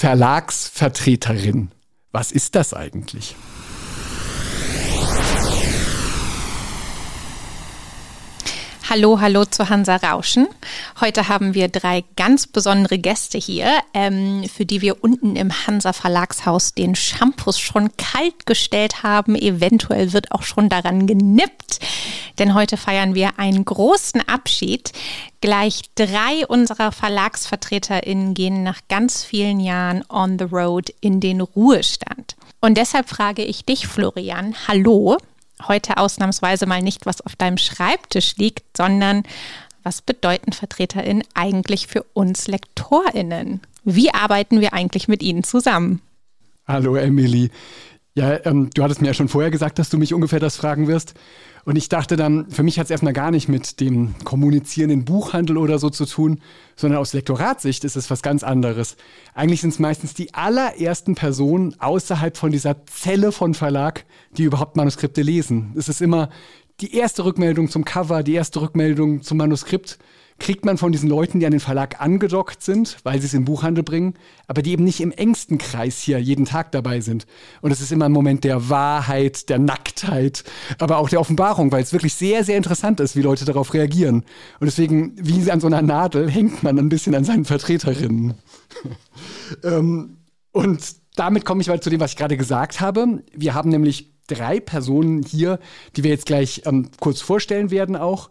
Verlagsvertreterin. Was ist das eigentlich? Hallo, hallo zu Hansa Rauschen. Heute haben wir drei ganz besondere Gäste hier, ähm, für die wir unten im Hansa Verlagshaus den Shampoos schon kalt gestellt haben. Eventuell wird auch schon daran genippt, denn heute feiern wir einen großen Abschied. Gleich drei unserer VerlagsvertreterInnen gehen nach ganz vielen Jahren on the road in den Ruhestand. Und deshalb frage ich dich, Florian, hallo heute ausnahmsweise mal nicht, was auf deinem Schreibtisch liegt, sondern was bedeuten VertreterInnen eigentlich für uns LektorInnen? Wie arbeiten wir eigentlich mit ihnen zusammen? Hallo Emily. Ja, ähm, du hattest mir ja schon vorher gesagt, dass du mich ungefähr das fragen wirst. Und ich dachte dann, für mich hat es erstmal gar nicht mit dem Kommunizieren im Buchhandel oder so zu tun, sondern aus Lektoratssicht ist es was ganz anderes. Eigentlich sind es meistens die allerersten Personen außerhalb von dieser Zelle von Verlag, die überhaupt Manuskripte lesen. Es ist immer die erste Rückmeldung zum Cover, die erste Rückmeldung zum Manuskript kriegt man von diesen Leuten, die an den Verlag angedockt sind, weil sie es im Buchhandel bringen, aber die eben nicht im engsten Kreis hier jeden Tag dabei sind. Und es ist immer ein Moment der Wahrheit, der Nacktheit, aber auch der Offenbarung, weil es wirklich sehr, sehr interessant ist, wie Leute darauf reagieren. Und deswegen, wie an so einer Nadel, hängt man ein bisschen an seinen Vertreterinnen. ähm, und damit komme ich mal zu dem, was ich gerade gesagt habe. Wir haben nämlich drei Personen hier, die wir jetzt gleich ähm, kurz vorstellen werden auch.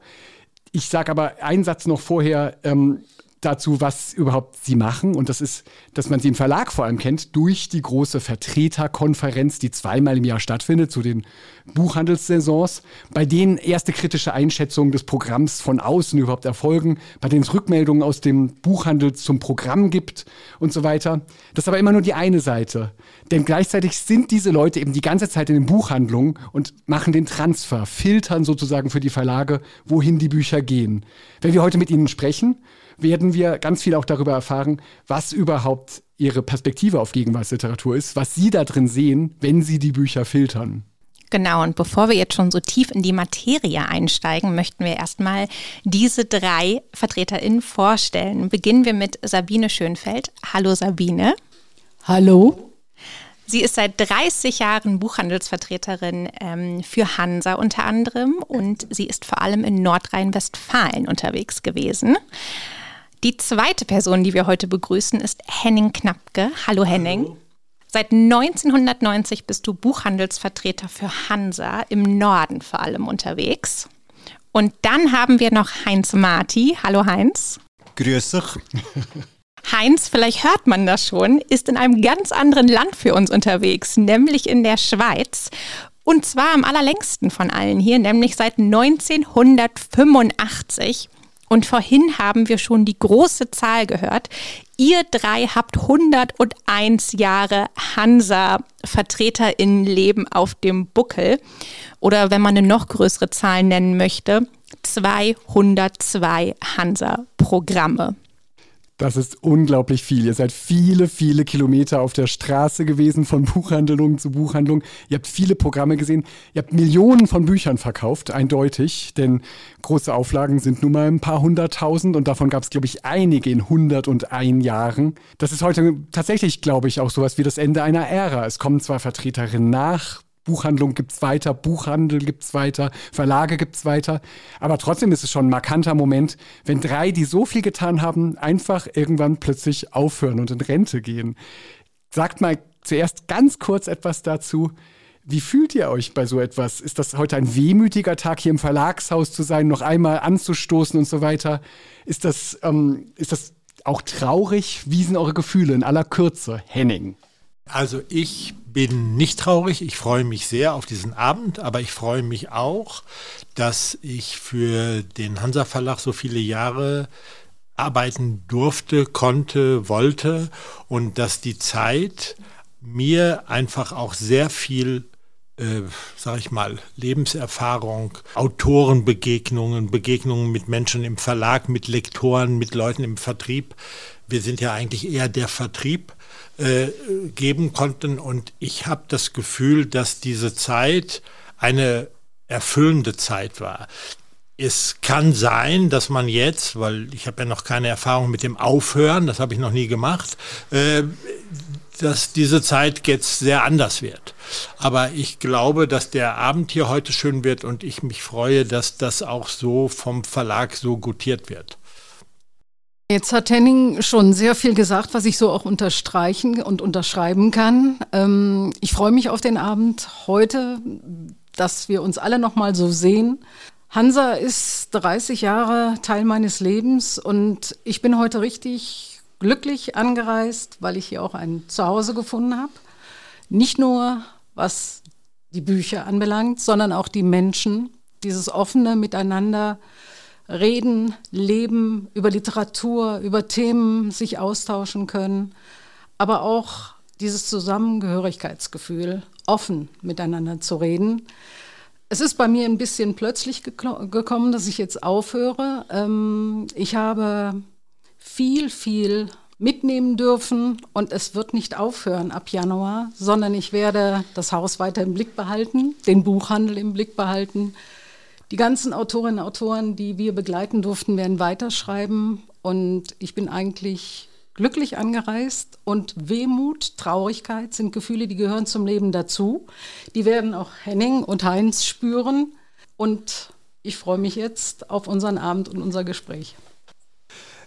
Ich sage aber einen Satz noch vorher ähm, dazu, was überhaupt sie machen. Und das ist, dass man sie im Verlag vor allem kennt, durch die große Vertreterkonferenz, die zweimal im Jahr stattfindet, zu den Buchhandelssaisons, bei denen erste kritische Einschätzungen des Programms von außen überhaupt erfolgen, bei denen es Rückmeldungen aus dem Buchhandel zum Programm gibt und so weiter. Das ist aber immer nur die eine Seite. Denn gleichzeitig sind diese Leute eben die ganze Zeit in den Buchhandlungen und machen den Transfer, filtern sozusagen für die Verlage, wohin die Bücher gehen. Wenn wir heute mit ihnen sprechen, werden wir ganz viel auch darüber erfahren, was überhaupt ihre Perspektive auf Gegenwartsliteratur ist, was sie da drin sehen, wenn sie die Bücher filtern. Genau, und bevor wir jetzt schon so tief in die Materie einsteigen, möchten wir erstmal diese drei VertreterInnen vorstellen. Beginnen wir mit Sabine Schönfeld. Hallo Sabine. Hallo. Sie ist seit 30 Jahren Buchhandelsvertreterin ähm, für Hansa unter anderem und sie ist vor allem in Nordrhein-Westfalen unterwegs gewesen. Die zweite Person, die wir heute begrüßen, ist Henning Knappke. Hallo Henning. Hallo. Seit 1990 bist du Buchhandelsvertreter für Hansa im Norden vor allem unterwegs. Und dann haben wir noch Heinz Marti. Hallo Heinz. Grüß dich. Heinz, vielleicht hört man das schon, ist in einem ganz anderen Land für uns unterwegs, nämlich in der Schweiz. Und zwar am allerlängsten von allen hier, nämlich seit 1985. Und vorhin haben wir schon die große Zahl gehört. Ihr drei habt 101 Jahre Hansa-VertreterInnenleben auf dem Buckel. Oder wenn man eine noch größere Zahl nennen möchte, 202 Hansa-Programme. Das ist unglaublich viel. Ihr seid viele, viele Kilometer auf der Straße gewesen, von Buchhandlung zu Buchhandlung. Ihr habt viele Programme gesehen. Ihr habt Millionen von Büchern verkauft, eindeutig. Denn große Auflagen sind nun mal ein paar hunderttausend und davon gab es, glaube ich, einige in 101 Jahren. Das ist heute tatsächlich, glaube ich, auch sowas wie das Ende einer Ära. Es kommen zwar Vertreterinnen nach, Buchhandlung gibt es weiter, Buchhandel gibt es weiter, Verlage gibt es weiter. Aber trotzdem ist es schon ein markanter Moment, wenn drei, die so viel getan haben, einfach irgendwann plötzlich aufhören und in Rente gehen. Sagt mal zuerst ganz kurz etwas dazu. Wie fühlt ihr euch bei so etwas? Ist das heute ein wehmütiger Tag, hier im Verlagshaus zu sein, noch einmal anzustoßen und so weiter? Ist das, ähm, ist das auch traurig? Wie sind eure Gefühle in aller Kürze, Henning? Also ich bin nicht traurig, ich freue mich sehr auf diesen Abend, aber ich freue mich auch, dass ich für den Hansa Verlag so viele Jahre arbeiten durfte, konnte, wollte und dass die Zeit mir einfach auch sehr viel äh, sag ich mal, Lebenserfahrung, Autorenbegegnungen, Begegnungen mit Menschen im Verlag, mit Lektoren, mit Leuten im Vertrieb. Wir sind ja eigentlich eher der Vertrieb äh, geben konnten. Und ich habe das Gefühl, dass diese Zeit eine erfüllende Zeit war. Es kann sein, dass man jetzt, weil ich habe ja noch keine Erfahrung mit dem Aufhören, das habe ich noch nie gemacht, äh, dass diese Zeit jetzt sehr anders wird. Aber ich glaube, dass der Abend hier heute schön wird und ich mich freue, dass das auch so vom Verlag so gutiert wird. Jetzt hat Henning schon sehr viel gesagt, was ich so auch unterstreichen und unterschreiben kann. Ähm, ich freue mich auf den Abend heute, dass wir uns alle noch mal so sehen. Hansa ist 30 Jahre Teil meines Lebens und ich bin heute richtig glücklich angereist, weil ich hier auch ein Zuhause gefunden habe. Nicht nur was die Bücher anbelangt, sondern auch die Menschen, dieses offene Miteinander reden, leben, über Literatur, über Themen sich austauschen können, aber auch dieses Zusammengehörigkeitsgefühl, offen miteinander zu reden. Es ist bei mir ein bisschen plötzlich gekommen, dass ich jetzt aufhöre. Ähm, ich habe viel, viel mitnehmen dürfen und es wird nicht aufhören ab Januar, sondern ich werde das Haus weiter im Blick behalten, den Buchhandel im Blick behalten, die ganzen Autorinnen und Autoren, die wir begleiten durften, werden weiterschreiben. Und ich bin eigentlich glücklich angereist. Und Wehmut, Traurigkeit sind Gefühle, die gehören zum Leben dazu. Die werden auch Henning und Heinz spüren. Und ich freue mich jetzt auf unseren Abend und unser Gespräch.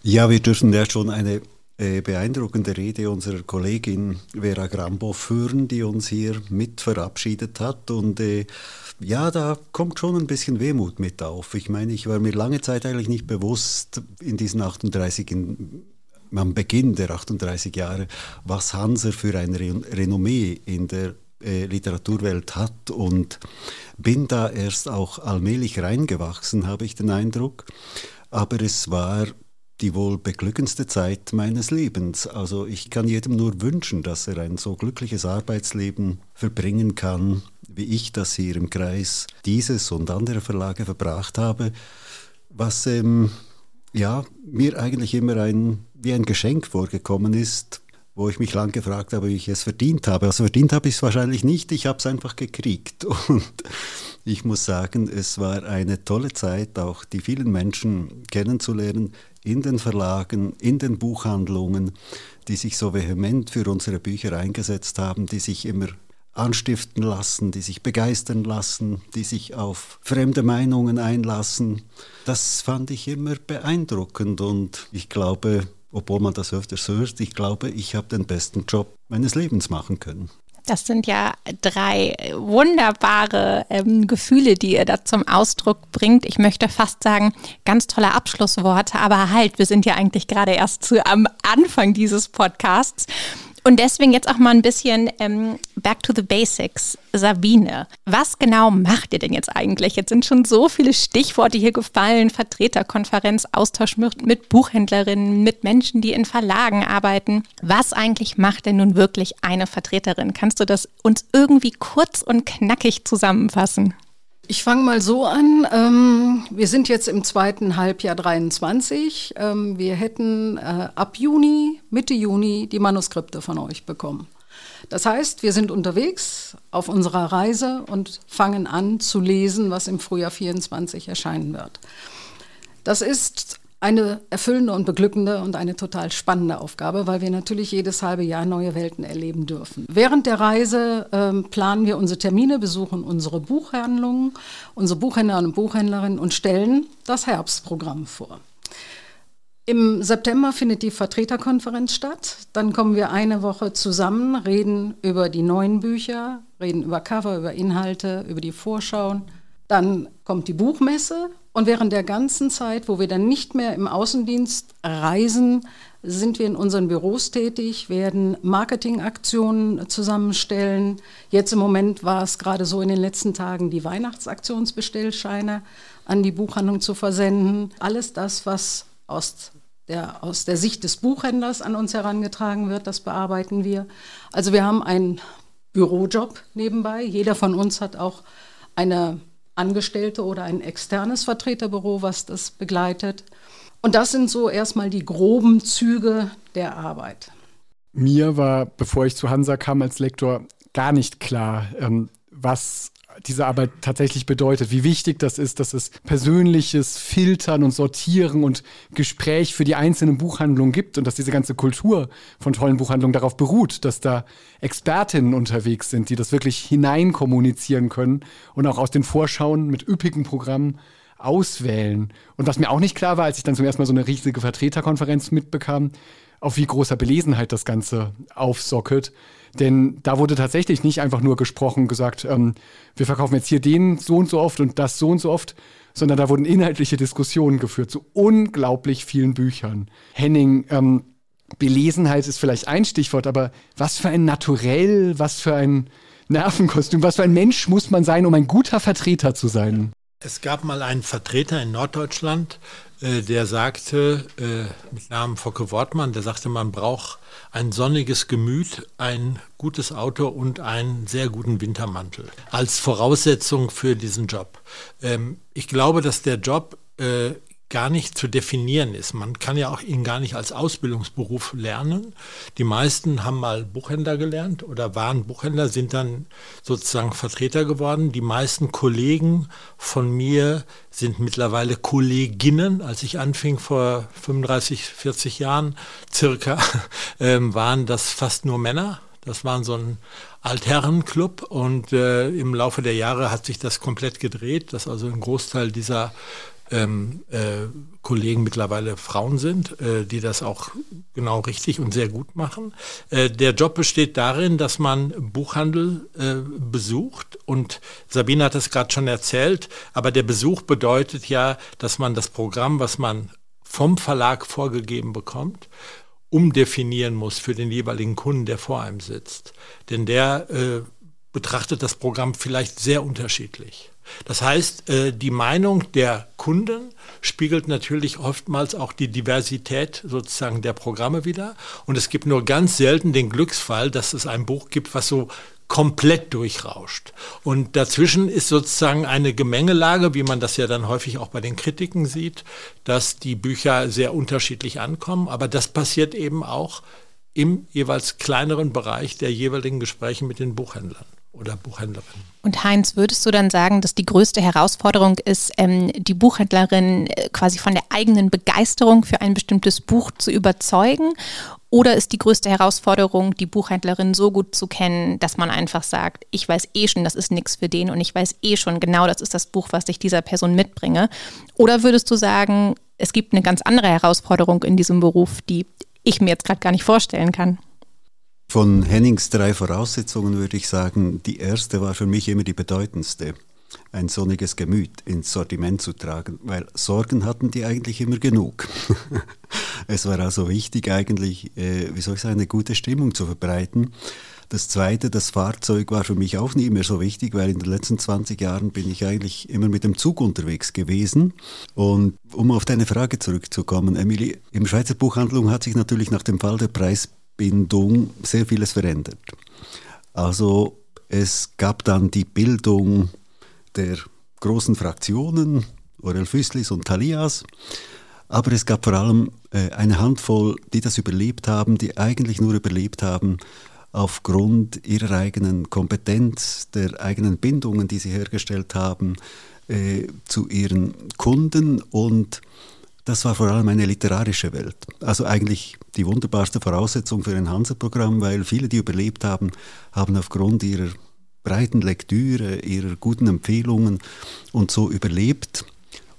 Ja, wir dürfen ja schon eine beeindruckende Rede unserer Kollegin Vera Grambow hören, die uns hier mit verabschiedet hat. Und äh, ja, da kommt schon ein bisschen Wehmut mit auf. Ich meine, ich war mir lange Zeit eigentlich nicht bewusst in diesen 38, in, am Beginn der 38 Jahre, was Hanser für ein Renommee in der äh, Literaturwelt hat und bin da erst auch allmählich reingewachsen, habe ich den Eindruck. Aber es war die wohl beglückendste Zeit meines Lebens. Also ich kann jedem nur wünschen, dass er ein so glückliches Arbeitsleben verbringen kann, wie ich das hier im Kreis dieses und andere Verlage verbracht habe, was ähm, ja, mir eigentlich immer ein, wie ein Geschenk vorgekommen ist, wo ich mich lang gefragt habe, wie ich es verdient habe. Also verdient habe ich es wahrscheinlich nicht, ich habe es einfach gekriegt. Und ich muss sagen, es war eine tolle Zeit, auch die vielen Menschen kennenzulernen in den Verlagen, in den Buchhandlungen, die sich so vehement für unsere Bücher eingesetzt haben, die sich immer anstiften lassen, die sich begeistern lassen, die sich auf fremde Meinungen einlassen. Das fand ich immer beeindruckend und ich glaube, obwohl man das öfters hört, ich glaube, ich habe den besten Job meines Lebens machen können. Das sind ja drei wunderbare ähm, Gefühle, die ihr da zum Ausdruck bringt. Ich möchte fast sagen, ganz tolle Abschlussworte, aber halt, wir sind ja eigentlich gerade erst zu, am Anfang dieses Podcasts. Und deswegen jetzt auch mal ein bisschen ähm, back to the basics. Sabine, was genau macht ihr denn jetzt eigentlich? Jetzt sind schon so viele Stichworte hier gefallen. Vertreterkonferenz, Austausch mit, mit Buchhändlerinnen, mit Menschen, die in Verlagen arbeiten. Was eigentlich macht denn nun wirklich eine Vertreterin? Kannst du das uns irgendwie kurz und knackig zusammenfassen? Ich fange mal so an. Ähm, wir sind jetzt im zweiten Halbjahr 23. Ähm, wir hätten äh, ab Juni, Mitte Juni die Manuskripte von euch bekommen. Das heißt, wir sind unterwegs auf unserer Reise und fangen an zu lesen, was im Frühjahr 24 erscheinen wird. Das ist eine erfüllende und beglückende und eine total spannende Aufgabe, weil wir natürlich jedes halbe Jahr neue Welten erleben dürfen. Während der Reise ähm, planen wir unsere Termine, besuchen unsere Buchhandlungen, unsere Buchhändler und Buchhändlerinnen und stellen das Herbstprogramm vor. Im September findet die Vertreterkonferenz statt. Dann kommen wir eine Woche zusammen, reden über die neuen Bücher, reden über Cover, über Inhalte, über die Vorschauen. Dann kommt die Buchmesse, und während der ganzen Zeit, wo wir dann nicht mehr im Außendienst reisen, sind wir in unseren Büros tätig, werden Marketingaktionen zusammenstellen. Jetzt im Moment war es gerade so in den letzten Tagen, die Weihnachtsaktionsbestellscheine an die Buchhandlung zu versenden. Alles das, was aus der, aus der Sicht des Buchhändlers an uns herangetragen wird, das bearbeiten wir. Also wir haben einen Bürojob nebenbei. Jeder von uns hat auch eine Angestellte oder ein externes Vertreterbüro, was das begleitet. Und das sind so erstmal die groben Züge der Arbeit. Mir war, bevor ich zu Hansa kam als Lektor, gar nicht klar, ähm, was diese Arbeit tatsächlich bedeutet, wie wichtig das ist, dass es persönliches Filtern und Sortieren und Gespräch für die einzelnen Buchhandlungen gibt und dass diese ganze Kultur von tollen Buchhandlungen darauf beruht, dass da Expertinnen unterwegs sind, die das wirklich hineinkommunizieren können und auch aus den Vorschauen mit üppigen Programmen auswählen. Und was mir auch nicht klar war, als ich dann zum ersten Mal so eine riesige Vertreterkonferenz mitbekam, auf wie großer Belesenheit das Ganze aufsockelt. Denn da wurde tatsächlich nicht einfach nur gesprochen, gesagt, ähm, wir verkaufen jetzt hier den so und so oft und das so und so oft, sondern da wurden inhaltliche Diskussionen geführt zu unglaublich vielen Büchern. Henning, ähm, Belesenheit ist vielleicht ein Stichwort, aber was für ein Naturell, was für ein Nervenkostüm, was für ein Mensch muss man sein, um ein guter Vertreter zu sein? Es gab mal einen Vertreter in Norddeutschland, äh, der sagte, äh, mit Namen Focke Wortmann, der sagte, man braucht ein sonniges Gemüt, ein gutes Auto und einen sehr guten Wintermantel als Voraussetzung für diesen Job. Ähm, ich glaube, dass der Job äh, gar nicht zu definieren ist. Man kann ja auch ihn gar nicht als Ausbildungsberuf lernen. Die meisten haben mal Buchhändler gelernt oder waren Buchhändler, sind dann sozusagen Vertreter geworden. Die meisten Kollegen von mir sind mittlerweile Kolleginnen. Als ich anfing vor 35, 40 Jahren circa, ähm, waren das fast nur Männer. Das waren so ein Altherrenclub und äh, im Laufe der Jahre hat sich das komplett gedreht, dass also ein Großteil dieser ähm, äh, Kollegen mittlerweile Frauen sind, äh, die das auch genau richtig und sehr gut machen. Äh, der Job besteht darin, dass man Buchhandel äh, besucht und Sabine hat es gerade schon erzählt, aber der Besuch bedeutet ja, dass man das Programm, was man vom Verlag vorgegeben bekommt, umdefinieren muss für den jeweiligen Kunden, der vor einem sitzt. Denn der äh, betrachtet das Programm vielleicht sehr unterschiedlich. Das heißt, äh, die Meinung der Kunden spiegelt natürlich oftmals auch die Diversität sozusagen der Programme wieder. Und es gibt nur ganz selten den Glücksfall, dass es ein Buch gibt, was so komplett durchrauscht. Und dazwischen ist sozusagen eine Gemengelage, wie man das ja dann häufig auch bei den Kritiken sieht, dass die Bücher sehr unterschiedlich ankommen. Aber das passiert eben auch im jeweils kleineren Bereich der jeweiligen Gespräche mit den Buchhändlern oder Buchhändlerinnen. Und Heinz, würdest du dann sagen, dass die größte Herausforderung ist, ähm, die Buchhändlerin äh, quasi von der eigenen Begeisterung für ein bestimmtes Buch zu überzeugen? Oder ist die größte Herausforderung, die Buchhändlerin so gut zu kennen, dass man einfach sagt, ich weiß eh schon, das ist nichts für den und ich weiß eh schon genau, das ist das Buch, was ich dieser Person mitbringe? Oder würdest du sagen, es gibt eine ganz andere Herausforderung in diesem Beruf, die ich mir jetzt gerade gar nicht vorstellen kann? Von Hennings drei Voraussetzungen würde ich sagen, die erste war für mich immer die bedeutendste. Ein sonniges Gemüt ins Sortiment zu tragen, weil Sorgen hatten die eigentlich immer genug. es war also wichtig eigentlich, äh, wie soll ich sagen, eine gute Stimmung zu verbreiten. Das zweite, das Fahrzeug war für mich auch nie mehr so wichtig, weil in den letzten 20 Jahren bin ich eigentlich immer mit dem Zug unterwegs gewesen. Und um auf deine Frage zurückzukommen, Emily, im Schweizer Buchhandlung hat sich natürlich nach dem Fall der Preis Bindung sehr vieles verändert. Also es gab dann die Bildung der großen Fraktionen, Aurel Füßlis und Thalias, aber es gab vor allem äh, eine Handvoll, die das überlebt haben, die eigentlich nur überlebt haben aufgrund ihrer eigenen Kompetenz, der eigenen Bindungen, die sie hergestellt haben äh, zu ihren Kunden und das war vor allem eine literarische Welt. Also eigentlich die wunderbarste Voraussetzung für ein Hansa-Programm, weil viele, die überlebt haben, haben aufgrund ihrer breiten Lektüre, ihrer guten Empfehlungen und so überlebt.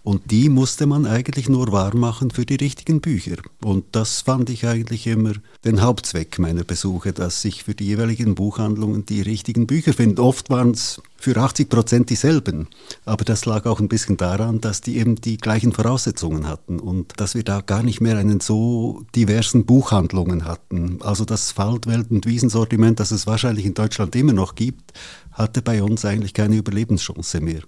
Und die musste man eigentlich nur wahr machen für die richtigen Bücher. Und das fand ich eigentlich immer den Hauptzweck meiner Besuche, dass ich für die jeweiligen Buchhandlungen die richtigen Bücher finde. Oft waren es für 80 Prozent dieselben. Aber das lag auch ein bisschen daran, dass die eben die gleichen Voraussetzungen hatten und dass wir da gar nicht mehr einen so diversen Buchhandlungen hatten. Also das Faltwelt- und Wiesensortiment, das es wahrscheinlich in Deutschland immer noch gibt, hatte bei uns eigentlich keine Überlebenschance mehr.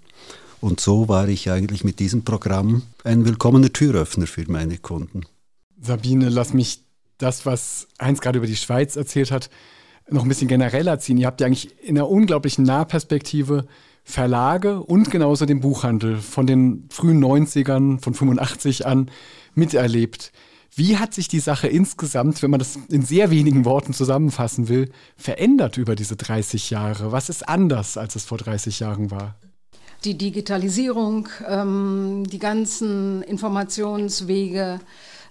Und so war ich eigentlich mit diesem Programm ein willkommener Türöffner für meine Kunden. Sabine, lass mich das, was Heinz gerade über die Schweiz erzählt hat, noch ein bisschen genereller ziehen. Ihr habt ja eigentlich in einer unglaublichen Nahperspektive Verlage und genauso den Buchhandel von den frühen 90ern, von 85 an miterlebt. Wie hat sich die Sache insgesamt, wenn man das in sehr wenigen Worten zusammenfassen will, verändert über diese 30 Jahre? Was ist anders, als es vor 30 Jahren war? Die Digitalisierung, ähm, die ganzen Informationswege,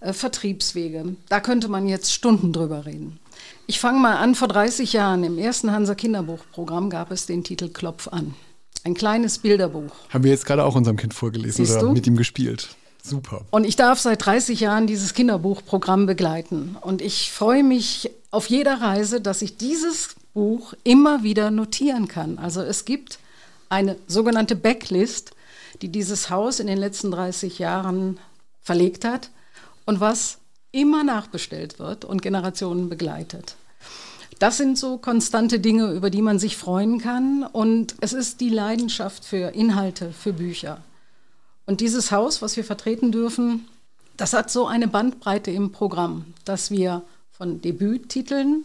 äh, Vertriebswege, da könnte man jetzt Stunden drüber reden. Ich fange mal an, vor 30 Jahren im ersten Hansa Kinderbuchprogramm gab es den Titel Klopf an. Ein kleines Bilderbuch. Haben wir jetzt gerade auch unserem Kind vorgelesen Siehst oder du? mit ihm gespielt. Super. Und ich darf seit 30 Jahren dieses Kinderbuchprogramm begleiten. Und ich freue mich auf jeder Reise, dass ich dieses Buch immer wieder notieren kann. Also es gibt eine sogenannte Backlist, die dieses Haus in den letzten 30 Jahren verlegt hat und was immer nachbestellt wird und Generationen begleitet. Das sind so konstante Dinge, über die man sich freuen kann. Und es ist die Leidenschaft für Inhalte, für Bücher. Und dieses Haus, was wir vertreten dürfen, das hat so eine Bandbreite im Programm, dass wir von Debüttiteln,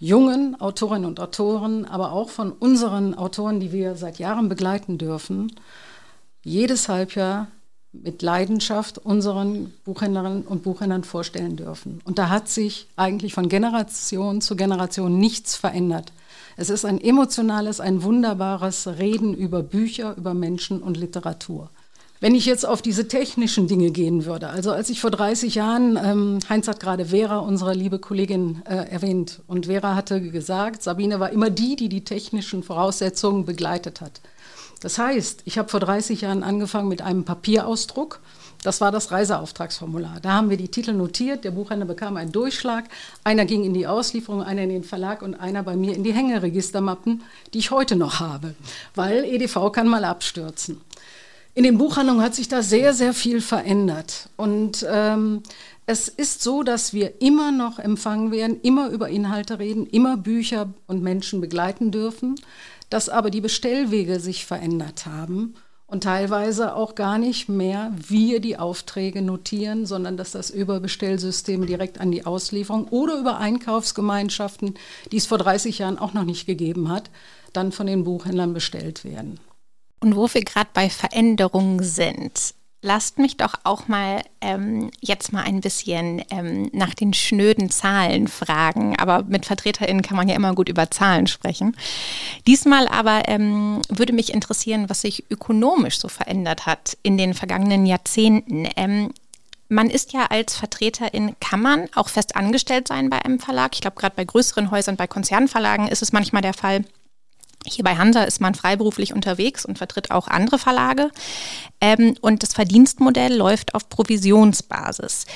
jungen Autorinnen und Autoren, aber auch von unseren Autoren, die wir seit Jahren begleiten dürfen, jedes Halbjahr mit Leidenschaft unseren Buchhändlerinnen und Buchhändlern vorstellen dürfen. Und da hat sich eigentlich von Generation zu Generation nichts verändert. Es ist ein emotionales, ein wunderbares Reden über Bücher, über Menschen und Literatur. Wenn ich jetzt auf diese technischen Dinge gehen würde, also als ich vor 30 Jahren, ähm, Heinz hat gerade Vera, unsere liebe Kollegin, äh, erwähnt, und Vera hatte gesagt, Sabine war immer die, die die technischen Voraussetzungen begleitet hat. Das heißt, ich habe vor 30 Jahren angefangen mit einem Papierausdruck. Das war das Reiseauftragsformular. Da haben wir die Titel notiert. Der Buchhändler bekam einen Durchschlag. Einer ging in die Auslieferung, einer in den Verlag und einer bei mir in die Hängeregistermappen, die ich heute noch habe. Weil EDV kann mal abstürzen. In den Buchhandlungen hat sich da sehr, sehr viel verändert. Und ähm, es ist so, dass wir immer noch empfangen werden, immer über Inhalte reden, immer Bücher und Menschen begleiten dürfen dass aber die Bestellwege sich verändert haben und teilweise auch gar nicht mehr wir die Aufträge notieren, sondern dass das über Bestellsysteme direkt an die Auslieferung oder über Einkaufsgemeinschaften, die es vor 30 Jahren auch noch nicht gegeben hat, dann von den Buchhändlern bestellt werden. Und wo wir gerade bei Veränderungen sind, lasst mich doch auch mal ähm, jetzt mal ein bisschen ähm, nach den schnöden Zahlen fragen. Aber mit VertreterInnen kann man ja immer gut über Zahlen sprechen. Diesmal aber ähm, würde mich interessieren, was sich ökonomisch so verändert hat in den vergangenen Jahrzehnten. Ähm, man ist ja als Vertreterin, kann man auch fest angestellt sein bei einem Verlag. Ich glaube, gerade bei größeren Häusern, bei Konzernverlagen ist es manchmal der Fall. Hier bei Hansa ist man freiberuflich unterwegs und vertritt auch andere Verlage. Ähm, und das Verdienstmodell läuft auf Provisionsbasis.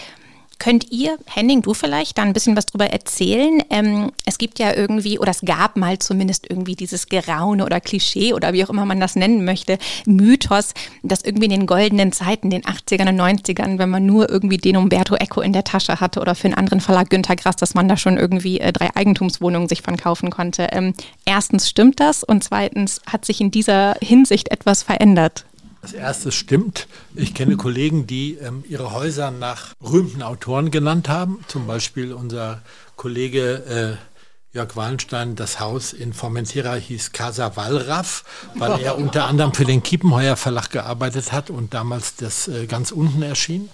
Könnt ihr, Henning, du vielleicht da ein bisschen was drüber erzählen? Ähm, es gibt ja irgendwie, oder es gab mal zumindest irgendwie dieses Geraune oder Klischee oder wie auch immer man das nennen möchte, Mythos, dass irgendwie in den goldenen Zeiten, den 80ern und 90ern, wenn man nur irgendwie den Umberto Eco in der Tasche hatte oder für einen anderen Verlag Günter Grass, dass man da schon irgendwie äh, drei Eigentumswohnungen sich von kaufen konnte. Ähm, erstens stimmt das und zweitens hat sich in dieser Hinsicht etwas verändert. Das erste stimmt. Ich kenne Kollegen, die ähm, ihre Häuser nach berühmten Autoren genannt haben. Zum Beispiel unser Kollege äh, Jörg Wallenstein, das Haus in Formentera hieß Casa Wallraff, weil er unter anderem für den Kiepenheuer Verlag gearbeitet hat und damals das äh, ganz unten erschien.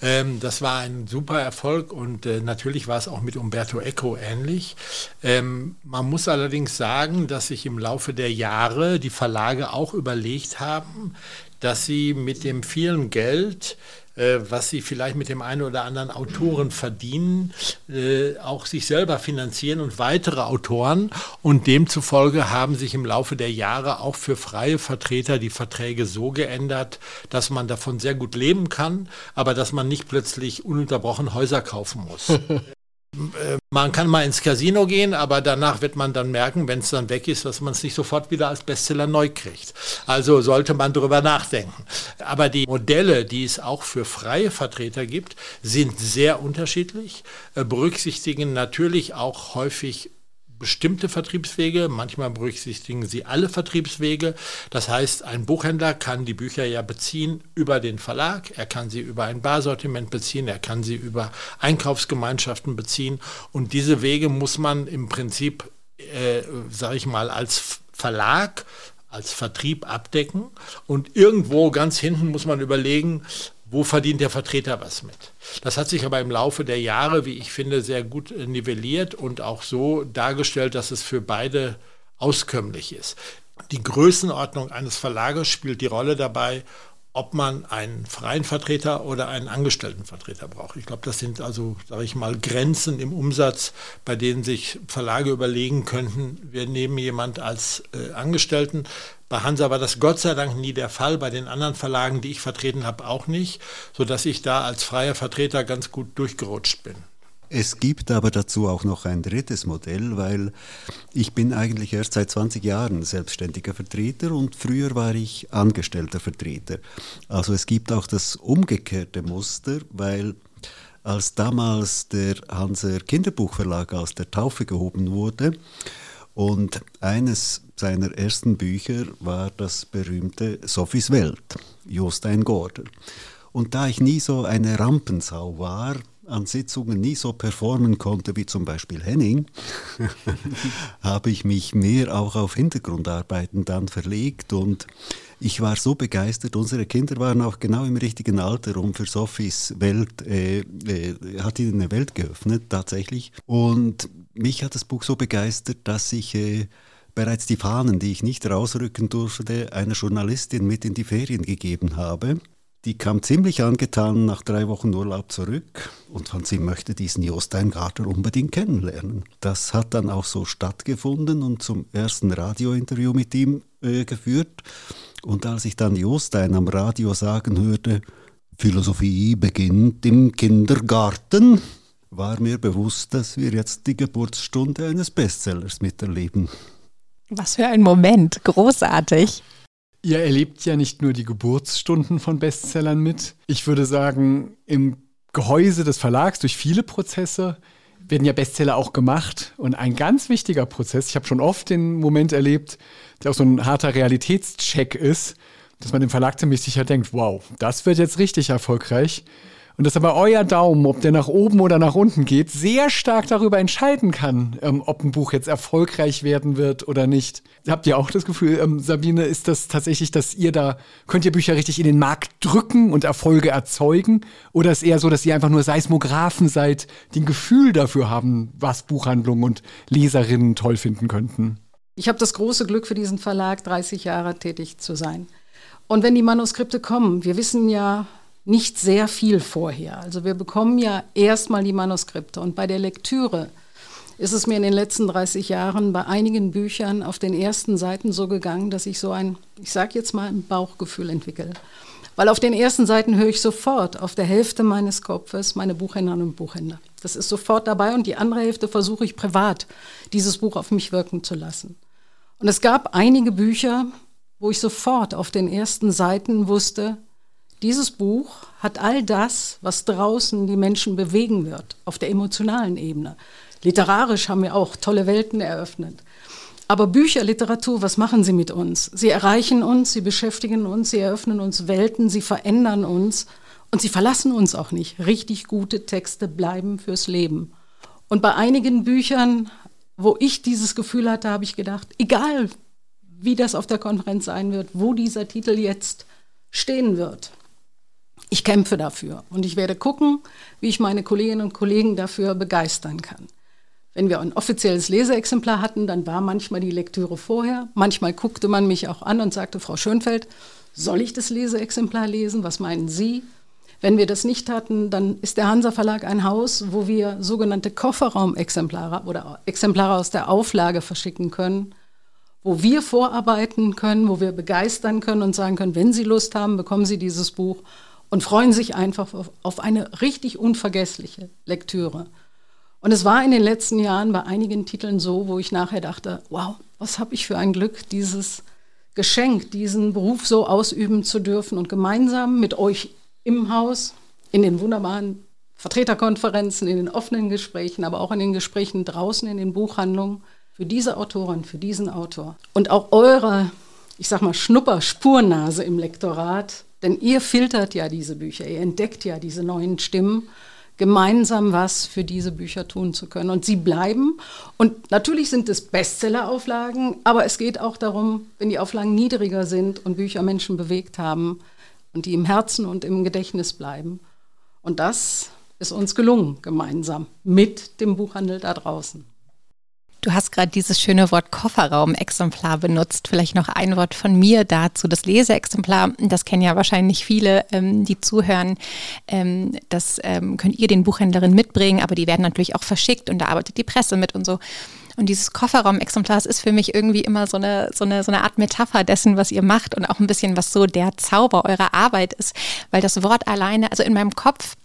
Ähm, das war ein super Erfolg und äh, natürlich war es auch mit Umberto Eco ähnlich. Ähm, man muss allerdings sagen, dass sich im Laufe der Jahre die Verlage auch überlegt haben, dass sie mit dem vielen Geld, äh, was sie vielleicht mit dem einen oder anderen Autoren verdienen, äh, auch sich selber finanzieren und weitere Autoren. Und demzufolge haben sich im Laufe der Jahre auch für freie Vertreter die Verträge so geändert, dass man davon sehr gut leben kann, aber dass man nicht plötzlich ununterbrochen Häuser kaufen muss. Äh, man kann mal ins Casino gehen, aber danach wird man dann merken, wenn es dann weg ist, dass man es nicht sofort wieder als Bestseller neu kriegt. Also sollte man darüber nachdenken. Aber die Modelle, die es auch für freie Vertreter gibt, sind sehr unterschiedlich, äh, berücksichtigen natürlich auch häufig bestimmte Vertriebswege, manchmal berücksichtigen sie alle Vertriebswege. Das heißt, ein Buchhändler kann die Bücher ja beziehen über den Verlag, er kann sie über ein Barsortiment beziehen, er kann sie über Einkaufsgemeinschaften beziehen und diese Wege muss man im Prinzip, äh, sage ich mal, als Verlag als Vertrieb abdecken. Und irgendwo ganz hinten muss man überlegen, wo verdient der Vertreter was mit. Das hat sich aber im Laufe der Jahre, wie ich finde, sehr gut äh, nivelliert und auch so dargestellt, dass es für beide auskömmlich ist. Die Größenordnung eines Verlages spielt die Rolle dabei, ob man einen freien Vertreter oder einen Angestelltenvertreter braucht. Ich glaube, das sind also, sage ich mal, Grenzen im Umsatz, bei denen sich Verlage überlegen könnten, wir nehmen jemand als äh, Angestellten. Bei Hansa war das Gott sei Dank nie der Fall, bei den anderen Verlagen, die ich vertreten habe, auch nicht, sodass ich da als freier Vertreter ganz gut durchgerutscht bin. Es gibt aber dazu auch noch ein drittes Modell, weil ich bin eigentlich erst seit 20 Jahren selbstständiger Vertreter und früher war ich angestellter Vertreter. Also es gibt auch das umgekehrte Muster, weil als damals der Hanser Kinderbuchverlag aus der Taufe gehoben wurde und eines seiner ersten Bücher war das berühmte Sophies Welt, Jostein Gorder. Und da ich nie so eine Rampensau war, an Sitzungen nie so performen konnte wie zum Beispiel Henning, habe ich mich mehr auch auf Hintergrundarbeiten dann verlegt und ich war so begeistert. Unsere Kinder waren auch genau im richtigen Alter, um für Sophies Welt, äh, äh, hat ihnen eine Welt geöffnet tatsächlich. Und mich hat das Buch so begeistert, dass ich äh, bereits die Fahnen, die ich nicht rausrücken durfte, einer Journalistin mit in die Ferien gegeben habe. Die kam ziemlich angetan nach drei Wochen Urlaub zurück und fand, sie möchte diesen Jostein Garter unbedingt kennenlernen. Das hat dann auch so stattgefunden und zum ersten Radiointerview mit ihm äh, geführt. Und als ich dann Jostein am Radio sagen hörte, Philosophie beginnt im Kindergarten, war mir bewusst, dass wir jetzt die Geburtsstunde eines Bestsellers miterleben. Was für ein Moment, großartig. Ihr erlebt ja nicht nur die Geburtsstunden von Bestsellern mit. Ich würde sagen, im Gehäuse des Verlags durch viele Prozesse werden ja Bestseller auch gemacht. Und ein ganz wichtiger Prozess, ich habe schon oft den Moment erlebt, der auch so ein harter Realitätscheck ist, dass man im Verlag ziemlich sicher denkt, wow, das wird jetzt richtig erfolgreich. Und dass aber euer Daumen, ob der nach oben oder nach unten geht, sehr stark darüber entscheiden kann, ähm, ob ein Buch jetzt erfolgreich werden wird oder nicht. Habt ihr auch das Gefühl, ähm, Sabine, ist das tatsächlich, dass ihr da, könnt ihr Bücher richtig in den Markt drücken und Erfolge erzeugen? Oder ist eher so, dass ihr einfach nur Seismographen seid, die ein Gefühl dafür haben, was Buchhandlungen und Leserinnen toll finden könnten? Ich habe das große Glück, für diesen Verlag 30 Jahre tätig zu sein. Und wenn die Manuskripte kommen, wir wissen ja, nicht sehr viel vorher. Also wir bekommen ja erstmal die Manuskripte und bei der Lektüre ist es mir in den letzten 30 Jahren bei einigen Büchern auf den ersten Seiten so gegangen, dass ich so ein, ich sage jetzt mal, ein Bauchgefühl entwickle. Weil auf den ersten Seiten höre ich sofort auf der Hälfte meines Kopfes meine Buchhändlerinnen und Buchhändler. Das ist sofort dabei und die andere Hälfte versuche ich privat, dieses Buch auf mich wirken zu lassen. Und es gab einige Bücher, wo ich sofort auf den ersten Seiten wusste, dieses Buch hat all das, was draußen die Menschen bewegen wird, auf der emotionalen Ebene. Literarisch haben wir auch tolle Welten eröffnet. Aber Bücher, Literatur, was machen sie mit uns? Sie erreichen uns, sie beschäftigen uns, sie eröffnen uns Welten, sie verändern uns und sie verlassen uns auch nicht. Richtig gute Texte bleiben fürs Leben. Und bei einigen Büchern, wo ich dieses Gefühl hatte, habe ich gedacht, egal wie das auf der Konferenz sein wird, wo dieser Titel jetzt stehen wird, ich kämpfe dafür und ich werde gucken, wie ich meine Kolleginnen und Kollegen dafür begeistern kann. Wenn wir ein offizielles Leseexemplar hatten, dann war manchmal die Lektüre vorher. Manchmal guckte man mich auch an und sagte, Frau Schönfeld, soll ich das Leseexemplar lesen? Was meinen Sie? Wenn wir das nicht hatten, dann ist der Hansa Verlag ein Haus, wo wir sogenannte Kofferraumexemplare oder Exemplare aus der Auflage verschicken können, wo wir vorarbeiten können, wo wir begeistern können und sagen können, wenn Sie Lust haben, bekommen Sie dieses Buch und freuen sich einfach auf, auf eine richtig unvergessliche Lektüre. Und es war in den letzten Jahren bei einigen Titeln so, wo ich nachher dachte, wow, was habe ich für ein Glück, dieses Geschenk, diesen Beruf so ausüben zu dürfen und gemeinsam mit euch im Haus, in den wunderbaren Vertreterkonferenzen, in den offenen Gesprächen, aber auch in den Gesprächen draußen in den Buchhandlungen, für diese Autorin, für diesen Autor und auch eure, ich sag mal, Schnupperspurnase im Lektorat denn ihr filtert ja diese Bücher, ihr entdeckt ja diese neuen Stimmen, gemeinsam was für diese Bücher tun zu können. Und sie bleiben. Und natürlich sind es Bestseller-Auflagen, aber es geht auch darum, wenn die Auflagen niedriger sind und Bücher Menschen bewegt haben, und die im Herzen und im Gedächtnis bleiben. Und das ist uns gelungen, gemeinsam mit dem Buchhandel da draußen. Du hast gerade dieses schöne Wort Kofferraumexemplar benutzt. Vielleicht noch ein Wort von mir dazu. Das Leseexemplar, das kennen ja wahrscheinlich viele, ähm, die zuhören. Ähm, das ähm, könnt ihr den Buchhändlerinnen mitbringen, aber die werden natürlich auch verschickt und da arbeitet die Presse mit und so. Und dieses Kofferraumexemplar ist für mich irgendwie immer so eine, so, eine, so eine Art Metapher dessen, was ihr macht und auch ein bisschen, was so der Zauber eurer Arbeit ist. Weil das Wort alleine, also in meinem Kopf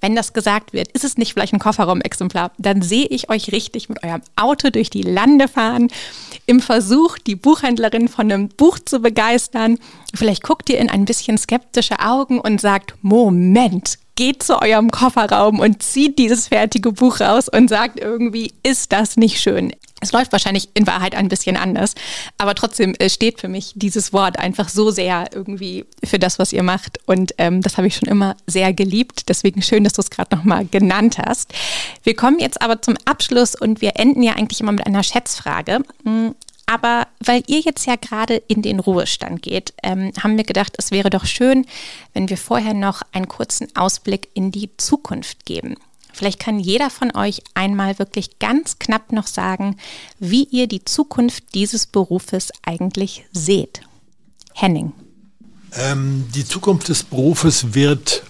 wenn das gesagt wird, ist es nicht vielleicht ein Kofferraumexemplar, dann sehe ich euch richtig mit eurem Auto durch die Lande fahren, im Versuch, die Buchhändlerin von einem Buch zu begeistern. Vielleicht guckt ihr in ein bisschen skeptische Augen und sagt, Moment, geht zu eurem Kofferraum und zieht dieses fertige Buch raus und sagt irgendwie, ist das nicht schön? Es läuft wahrscheinlich in Wahrheit ein bisschen anders, aber trotzdem steht für mich dieses Wort einfach so sehr irgendwie für das, was ihr macht. Und ähm, das habe ich schon immer sehr geliebt. Deswegen schön, dass du es gerade nochmal genannt hast. Wir kommen jetzt aber zum Abschluss und wir enden ja eigentlich immer mit einer Schätzfrage. Aber weil ihr jetzt ja gerade in den Ruhestand geht, ähm, haben wir gedacht, es wäre doch schön, wenn wir vorher noch einen kurzen Ausblick in die Zukunft geben. Vielleicht kann jeder von euch einmal wirklich ganz knapp noch sagen, wie ihr die Zukunft dieses Berufes eigentlich seht. Henning. Ähm, die Zukunft des Berufes wird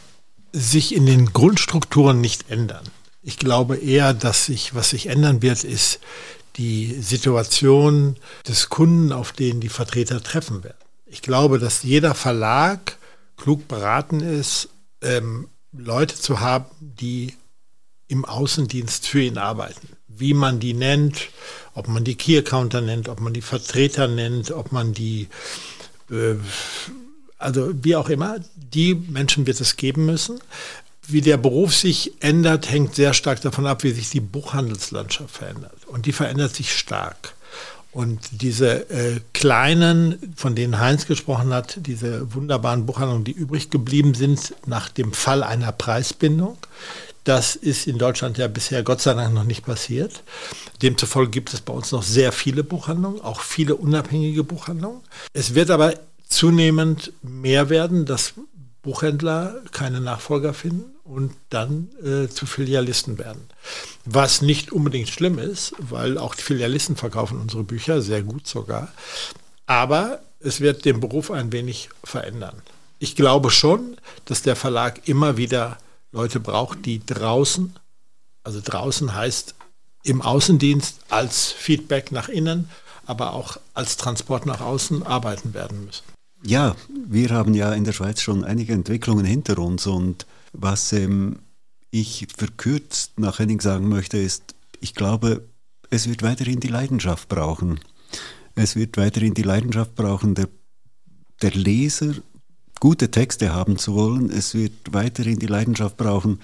sich in den Grundstrukturen nicht ändern. Ich glaube eher, dass sich, was sich ändern wird, ist die Situation des Kunden, auf den die Vertreter treffen werden. Ich glaube, dass jeder Verlag klug beraten ist, ähm, Leute zu haben, die im Außendienst für ihn arbeiten. Wie man die nennt, ob man die Key Accounter nennt, ob man die Vertreter nennt, ob man die, äh, also wie auch immer, die Menschen wird es geben müssen. Wie der Beruf sich ändert, hängt sehr stark davon ab, wie sich die Buchhandelslandschaft verändert. Und die verändert sich stark. Und diese äh, kleinen, von denen Heinz gesprochen hat, diese wunderbaren Buchhandlungen, die übrig geblieben sind nach dem Fall einer Preisbindung, das ist in Deutschland ja bisher Gott sei Dank noch nicht passiert. Demzufolge gibt es bei uns noch sehr viele Buchhandlungen, auch viele unabhängige Buchhandlungen. Es wird aber zunehmend mehr werden, dass Buchhändler keine Nachfolger finden und dann äh, zu Filialisten werden. Was nicht unbedingt schlimm ist, weil auch die Filialisten verkaufen unsere Bücher, sehr gut sogar. Aber es wird den Beruf ein wenig verändern. Ich glaube schon, dass der Verlag immer wieder Leute braucht, die draußen, also draußen heißt im Außendienst als Feedback nach innen, aber auch als Transport nach außen arbeiten werden müssen. Ja, wir haben ja in der Schweiz schon einige Entwicklungen hinter uns und was ähm, ich verkürzt nach Henning sagen möchte, ist, ich glaube, es wird weiterhin die Leidenschaft brauchen. Es wird weiterhin die Leidenschaft brauchen, der, der Leser gute Texte haben zu wollen. Es wird weiterhin die Leidenschaft brauchen,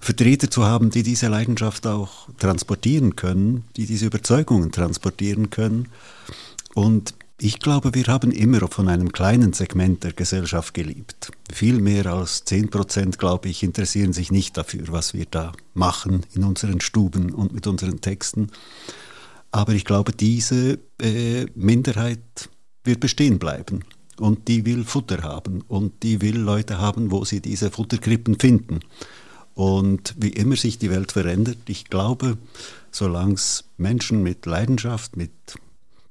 Vertreter zu haben, die diese Leidenschaft auch transportieren können, die diese Überzeugungen transportieren können. Und ich glaube, wir haben immer von einem kleinen Segment der Gesellschaft geliebt. Viel mehr als 10 Prozent, glaube ich, interessieren sich nicht dafür, was wir da machen in unseren Stuben und mit unseren Texten. Aber ich glaube, diese äh, Minderheit wird bestehen bleiben und die will Futter haben und die will Leute haben, wo sie diese Futterkrippen finden. Und wie immer sich die Welt verändert, ich glaube, solange es Menschen mit Leidenschaft, mit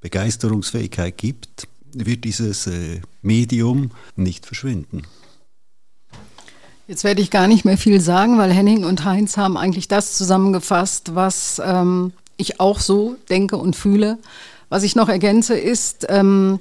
Begeisterungsfähigkeit gibt, wird dieses äh, Medium nicht verschwinden. Jetzt werde ich gar nicht mehr viel sagen, weil Henning und Heinz haben eigentlich das zusammengefasst, was ähm, ich auch so denke und fühle. Was ich noch ergänze ist, ähm,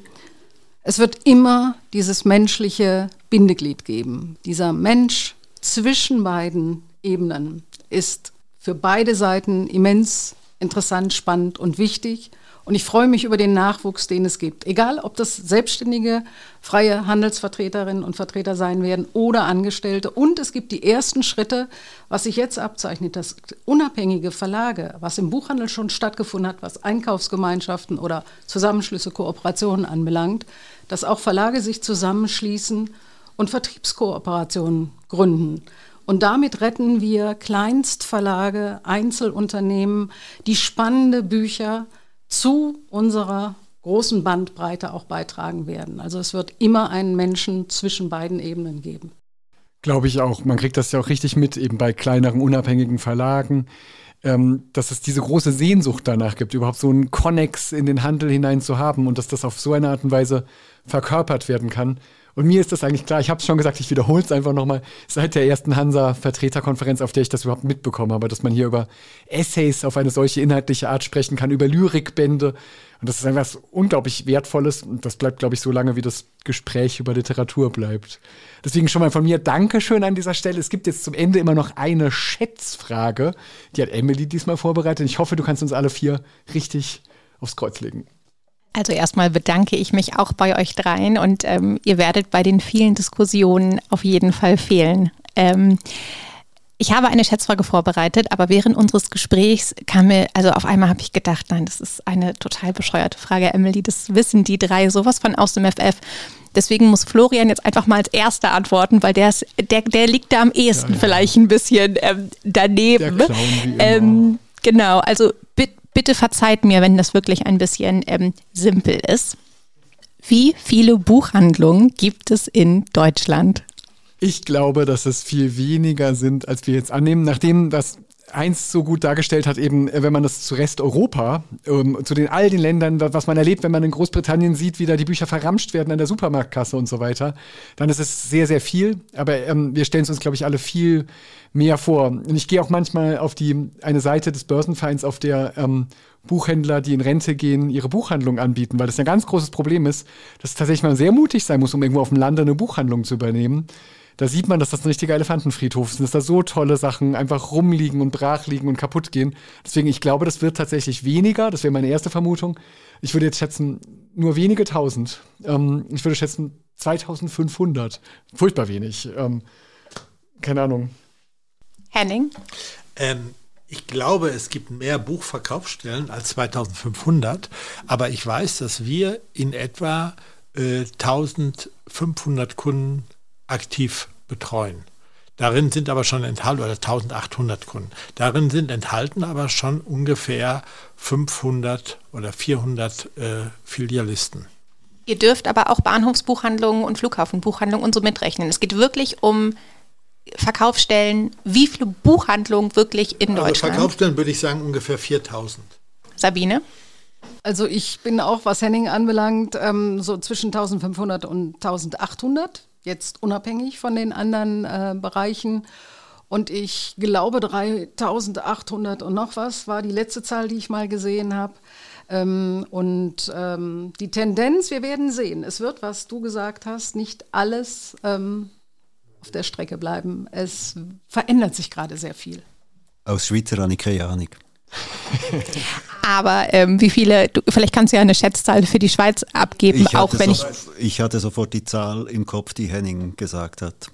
es wird immer dieses menschliche Bindeglied geben. Dieser Mensch zwischen beiden Ebenen ist für beide Seiten immens interessant, spannend und wichtig. Und ich freue mich über den Nachwuchs, den es gibt. Egal, ob das selbstständige, freie Handelsvertreterinnen und Vertreter sein werden oder Angestellte. Und es gibt die ersten Schritte, was sich jetzt abzeichnet, dass unabhängige Verlage, was im Buchhandel schon stattgefunden hat, was Einkaufsgemeinschaften oder Zusammenschlüsse, Kooperationen anbelangt, dass auch Verlage sich zusammenschließen und Vertriebskooperationen gründen. Und damit retten wir Kleinstverlage, Einzelunternehmen, die spannende Bücher zu unserer großen Bandbreite auch beitragen werden. Also es wird immer einen Menschen zwischen beiden Ebenen geben. Glaube ich auch. Man kriegt das ja auch richtig mit, eben bei kleineren, unabhängigen Verlagen, ähm, dass es diese große Sehnsucht danach gibt, überhaupt so einen Konnex in den Handel hinein zu haben und dass das auf so eine Art und Weise verkörpert werden kann. Und mir ist das eigentlich klar, ich habe es schon gesagt, ich wiederhole es einfach nochmal, seit der ersten Hansa-Vertreterkonferenz, auf der ich das überhaupt mitbekommen habe, dass man hier über Essays auf eine solche inhaltliche Art sprechen kann, über Lyrikbände. Und das ist einfach was unglaublich Wertvolles und das bleibt, glaube ich, so lange, wie das Gespräch über Literatur bleibt. Deswegen schon mal von mir Dankeschön an dieser Stelle. Es gibt jetzt zum Ende immer noch eine Schätzfrage, die hat Emily diesmal vorbereitet. Ich hoffe, du kannst uns alle vier richtig aufs Kreuz legen. Also erstmal bedanke ich mich auch bei euch dreien und ähm, ihr werdet bei den vielen Diskussionen auf jeden Fall fehlen. Ähm, ich habe eine Schätzfrage vorbereitet, aber während unseres Gesprächs kam mir, also auf einmal habe ich gedacht, nein, das ist eine total bescheuerte Frage, Emily, das wissen die drei sowas von aus dem FF. Deswegen muss Florian jetzt einfach mal als Erster antworten, weil der, ist, der, der liegt da am ehesten ja, ja. vielleicht ein bisschen ähm, daneben. Der Clown wie immer. Ähm, genau, also bitte verzeiht mir, wenn das wirklich ein bisschen ähm, simpel ist. Wie viele Buchhandlungen gibt es in Deutschland? Ich glaube, dass es viel weniger sind, als wir jetzt annehmen. Nachdem das eins so gut dargestellt hat, eben, äh, wenn man das zu Resteuropa, ähm, zu den all den Ländern, was man erlebt, wenn man in Großbritannien sieht, wie da die Bücher verramscht werden an der Supermarktkasse und so weiter, dann ist es sehr, sehr viel. Aber ähm, wir stellen es uns, glaube ich, alle viel mehr vor. Und ich gehe auch manchmal auf die eine Seite des Börsenvereins, auf der ähm, Buchhändler, die in Rente gehen, ihre Buchhandlung anbieten, weil das ein ganz großes Problem ist, dass tatsächlich mal sehr mutig sein muss, um irgendwo auf dem Lande eine Buchhandlung zu übernehmen da sieht man, dass das ein richtiger Elefantenfriedhof ist, dass da so tolle Sachen einfach rumliegen und brach liegen und kaputt gehen. Deswegen, ich glaube, das wird tatsächlich weniger. Das wäre meine erste Vermutung. Ich würde jetzt schätzen, nur wenige tausend. Ähm, ich würde schätzen 2500. Furchtbar wenig. Ähm, keine Ahnung. Henning? Ähm, ich glaube, es gibt mehr Buchverkaufsstellen als 2500, aber ich weiß, dass wir in etwa äh, 1500 Kunden aktiv betreuen. Darin sind aber schon enthalten, oder 1800 Kunden, darin sind enthalten aber schon ungefähr 500 oder 400 äh, Filialisten. Ihr dürft aber auch Bahnhofsbuchhandlungen und Flughafenbuchhandlungen und so mitrechnen. Es geht wirklich um Verkaufsstellen. Wie viele Buchhandlungen wirklich in also Deutschland? Verkaufsstellen würde ich sagen ungefähr 4000. Sabine? Also ich bin auch, was Henning anbelangt, ähm, so zwischen 1500 und 1800 jetzt unabhängig von den anderen äh, Bereichen. Und ich glaube, 3800 und noch was war die letzte Zahl, die ich mal gesehen habe. Ähm, und ähm, die Tendenz, wir werden sehen, es wird, was du gesagt hast, nicht alles ähm, auf der Strecke bleiben. Es verändert sich gerade sehr viel. Aus Schweizer habe ich keine Ahnung. Aber ähm, wie viele, du, vielleicht kannst du ja eine Schätzzahl für die Schweiz abgeben, ich auch wenn so, ich. Ich hatte sofort die Zahl im Kopf, die Henning gesagt hat.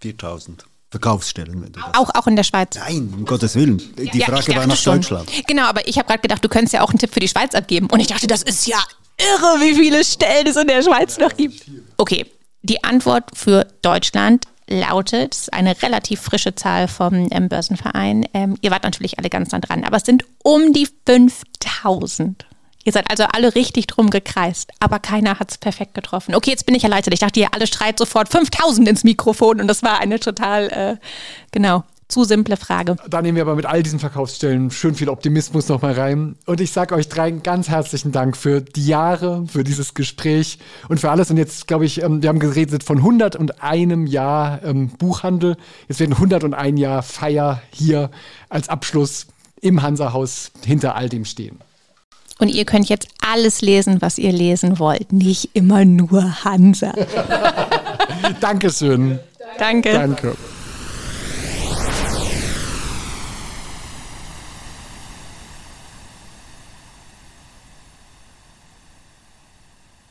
4000. Verkaufsstellen. Wenn du das auch, auch in der Schweiz? Nein, um Gottes Willen. Die ja, Frage war nach schon. Deutschland. Genau, aber ich habe gerade gedacht, du könntest ja auch einen Tipp für die Schweiz abgeben. Und ich dachte, das ist ja irre, wie viele Stellen es in der Schweiz noch gibt. Okay, die Antwort für Deutschland lautet, eine relativ frische Zahl vom ähm, Börsenverein. Ähm, ihr wart natürlich alle ganz nah dran, aber es sind um die 5000. Ihr seid also alle richtig drum gekreist, aber keiner hat es perfekt getroffen. Okay, jetzt bin ich erleichtert. Ich dachte, ihr alle schreit sofort 5000 ins Mikrofon und das war eine total, äh, genau, zu simple Frage. Da nehmen wir aber mit all diesen Verkaufsstellen schön viel Optimismus nochmal rein. Und ich sage euch dreien ganz herzlichen Dank für die Jahre, für dieses Gespräch und für alles. Und jetzt, glaube ich, ähm, wir haben geredet von 101 Jahr ähm, Buchhandel. Jetzt werden 101 Jahr Feier hier als Abschluss im Hansa-Haus hinter all dem stehen. Und ihr könnt jetzt alles lesen, was ihr lesen wollt, nicht immer nur Hansa. Dankeschön. Danke. Danke.